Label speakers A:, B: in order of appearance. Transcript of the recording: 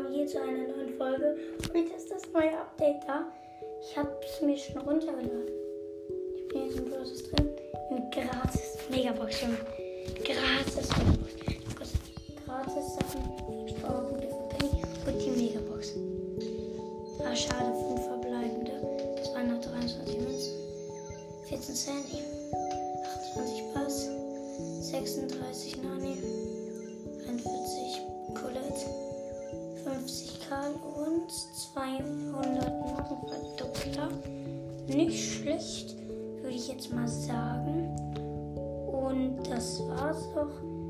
A: hier zu einer neuen Folge. Heute ist das neue Update da. Ich habe es mir schon runtergeladen. Ich bin jetzt im Prozess drin. In gratis Megabox, Junge. Gratis Megabox. Gratis Sachen. Ich brauche gute Verbände und die Megabox. Ah, schade, 5 verbleibende. 223 Münzen. 14 Sandy. 28 Bass. 36 Nani. 41 200 Markenverdoppler. Nicht schlecht, würde ich jetzt mal sagen. Und das war's auch.